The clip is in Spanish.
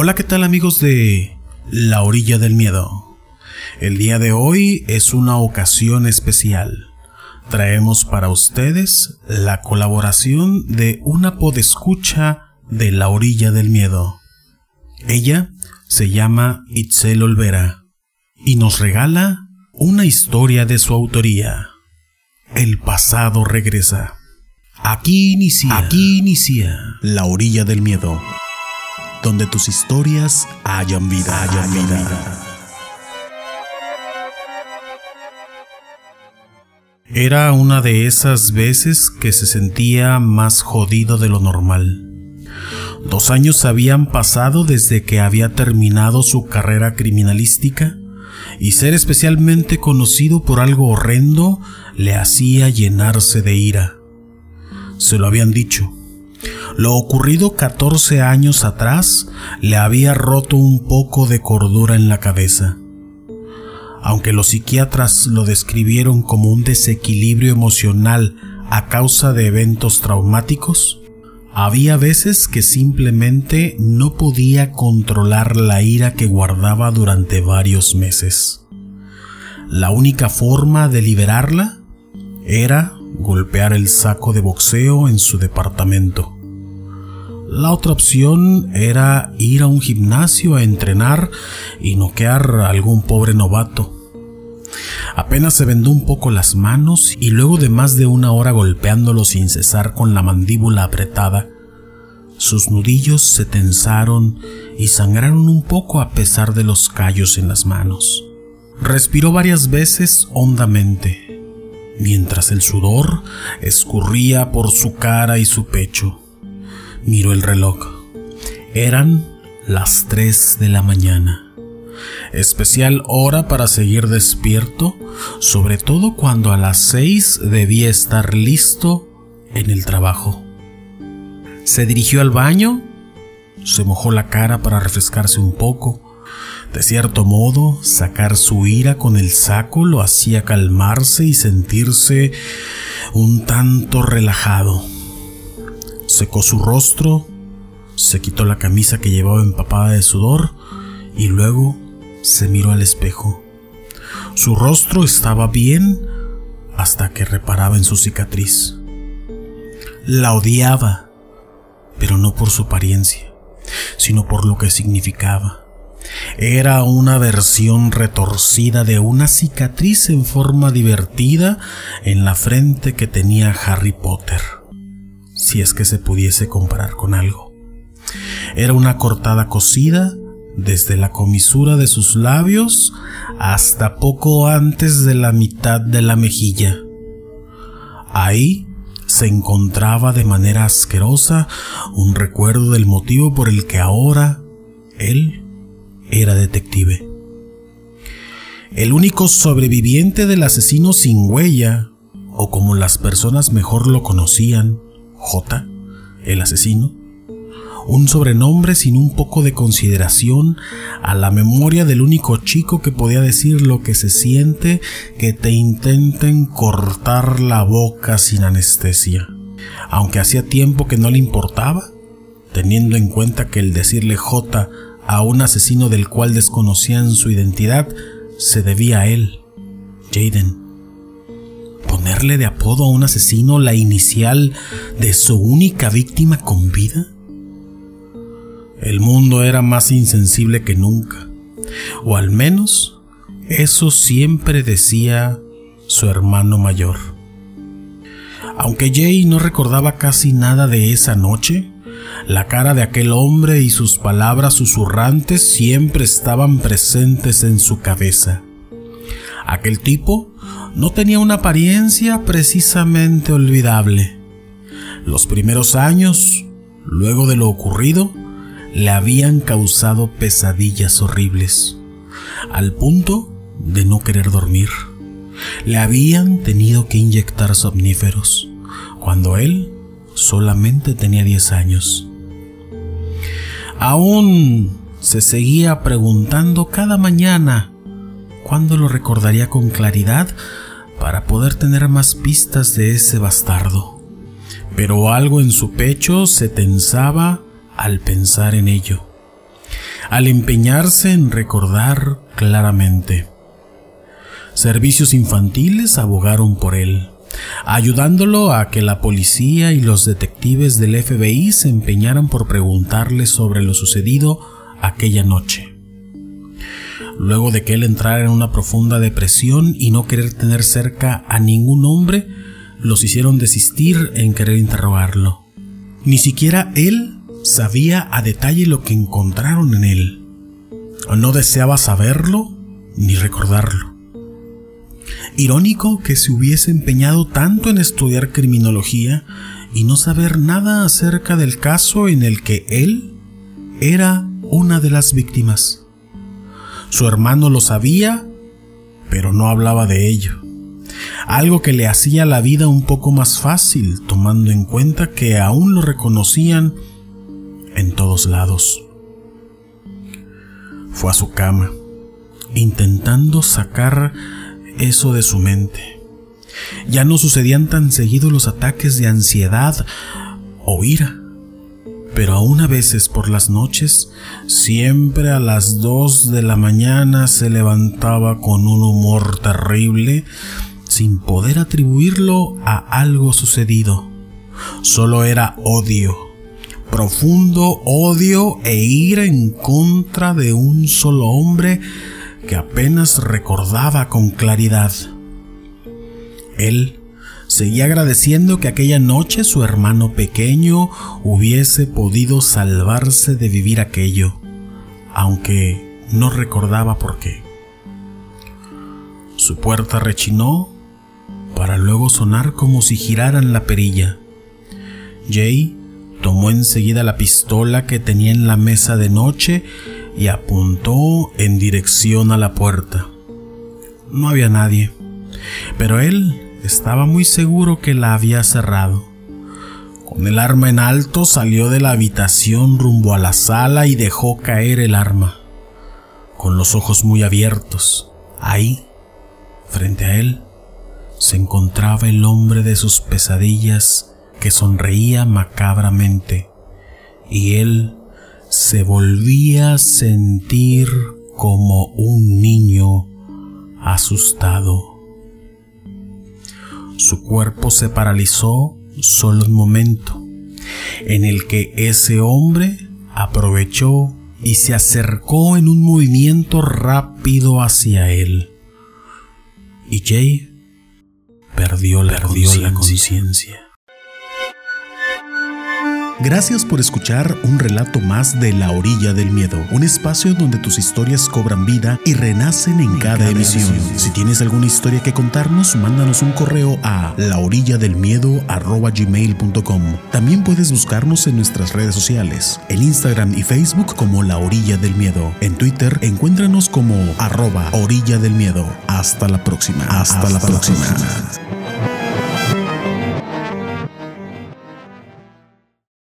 Hola, ¿qué tal amigos de La Orilla del Miedo? El día de hoy es una ocasión especial. Traemos para ustedes la colaboración de una podescucha de La Orilla del Miedo. Ella se llama Itzel Olvera y nos regala una historia de su autoría. El pasado regresa. Aquí inicia, aquí inicia La Orilla del Miedo donde tus historias hayan vida, hayan vida. Era una de esas veces que se sentía más jodido de lo normal. Dos años habían pasado desde que había terminado su carrera criminalística y ser especialmente conocido por algo horrendo le hacía llenarse de ira. Se lo habían dicho, lo ocurrido 14 años atrás le había roto un poco de cordura en la cabeza. Aunque los psiquiatras lo describieron como un desequilibrio emocional a causa de eventos traumáticos, había veces que simplemente no podía controlar la ira que guardaba durante varios meses. La única forma de liberarla era golpear el saco de boxeo en su departamento. La otra opción era ir a un gimnasio a entrenar y noquear a algún pobre novato. Apenas se vendó un poco las manos y luego de más de una hora golpeándolo sin cesar con la mandíbula apretada, sus nudillos se tensaron y sangraron un poco a pesar de los callos en las manos. Respiró varias veces hondamente, mientras el sudor escurría por su cara y su pecho. Miró el reloj. Eran las 3 de la mañana. Especial hora para seguir despierto, sobre todo cuando a las 6 debía estar listo en el trabajo. Se dirigió al baño, se mojó la cara para refrescarse un poco. De cierto modo, sacar su ira con el saco lo hacía calmarse y sentirse un tanto relajado secó su rostro, se quitó la camisa que llevaba empapada de sudor y luego se miró al espejo. Su rostro estaba bien hasta que reparaba en su cicatriz. La odiaba, pero no por su apariencia, sino por lo que significaba. Era una versión retorcida de una cicatriz en forma divertida en la frente que tenía Harry Potter si es que se pudiese comparar con algo. Era una cortada cosida desde la comisura de sus labios hasta poco antes de la mitad de la mejilla. Ahí se encontraba de manera asquerosa un recuerdo del motivo por el que ahora él era detective. El único sobreviviente del asesino sin huella, o como las personas mejor lo conocían, J, el asesino, un sobrenombre sin un poco de consideración a la memoria del único chico que podía decir lo que se siente que te intenten cortar la boca sin anestesia. Aunque hacía tiempo que no le importaba, teniendo en cuenta que el decirle J a un asesino del cual desconocían su identidad se debía a él, Jaden ponerle de apodo a un asesino la inicial de su única víctima con vida? El mundo era más insensible que nunca, o al menos eso siempre decía su hermano mayor. Aunque Jay no recordaba casi nada de esa noche, la cara de aquel hombre y sus palabras susurrantes siempre estaban presentes en su cabeza. Aquel tipo no tenía una apariencia precisamente olvidable. Los primeros años, luego de lo ocurrido, le habían causado pesadillas horribles, al punto de no querer dormir. Le habían tenido que inyectar somníferos, cuando él solamente tenía 10 años. Aún se seguía preguntando cada mañana cuándo lo recordaría con claridad para poder tener más pistas de ese bastardo. Pero algo en su pecho se tensaba al pensar en ello. al empeñarse en recordar claramente. Servicios infantiles abogaron por él, ayudándolo a que la policía y los detectives del FBI se empeñaran por preguntarle sobre lo sucedido aquella noche. Luego de que él entrara en una profunda depresión y no querer tener cerca a ningún hombre, los hicieron desistir en querer interrogarlo. Ni siquiera él sabía a detalle lo que encontraron en él. No deseaba saberlo ni recordarlo. Irónico que se hubiese empeñado tanto en estudiar criminología y no saber nada acerca del caso en el que él era una de las víctimas. Su hermano lo sabía, pero no hablaba de ello. Algo que le hacía la vida un poco más fácil, tomando en cuenta que aún lo reconocían en todos lados. Fue a su cama, intentando sacar eso de su mente. Ya no sucedían tan seguidos los ataques de ansiedad o ira, pero aún a veces por las noches, siempre a las dos de la mañana se levantaba con un humor terrible sin poder atribuirlo a algo sucedido. Solo era odio, profundo odio e ira en contra de un solo hombre que apenas recordaba con claridad. Él seguía agradeciendo que aquella noche su hermano pequeño hubiese podido salvarse de vivir aquello, aunque no recordaba por qué. Su puerta rechinó para luego sonar como si giraran la perilla. Jay tomó enseguida la pistola que tenía en la mesa de noche y apuntó en dirección a la puerta. No había nadie, pero él estaba muy seguro que la había cerrado. Con el arma en alto salió de la habitación rumbo a la sala y dejó caer el arma. Con los ojos muy abiertos, ahí, frente a él, se encontraba el hombre de sus pesadillas que sonreía macabramente y él se volvía a sentir como un niño asustado. Su cuerpo se paralizó solo un momento, en el que ese hombre aprovechó y se acercó en un movimiento rápido hacia él. Y Jay perdió la conciencia. Gracias por escuchar un relato más de La Orilla del Miedo, un espacio donde tus historias cobran vida y renacen en, cada, emisión. Si tienes alguna historia que contarnos, mándanos un correo a laorilladelmiedo@gmail.com. También puedes buscarnos en nuestras redes sociales, en Instagram y Facebook como La Orilla del Miedo. En Twitter, encuéntranos como arroba Orilla del Miedo. Hasta la próxima. Hasta, la próxima.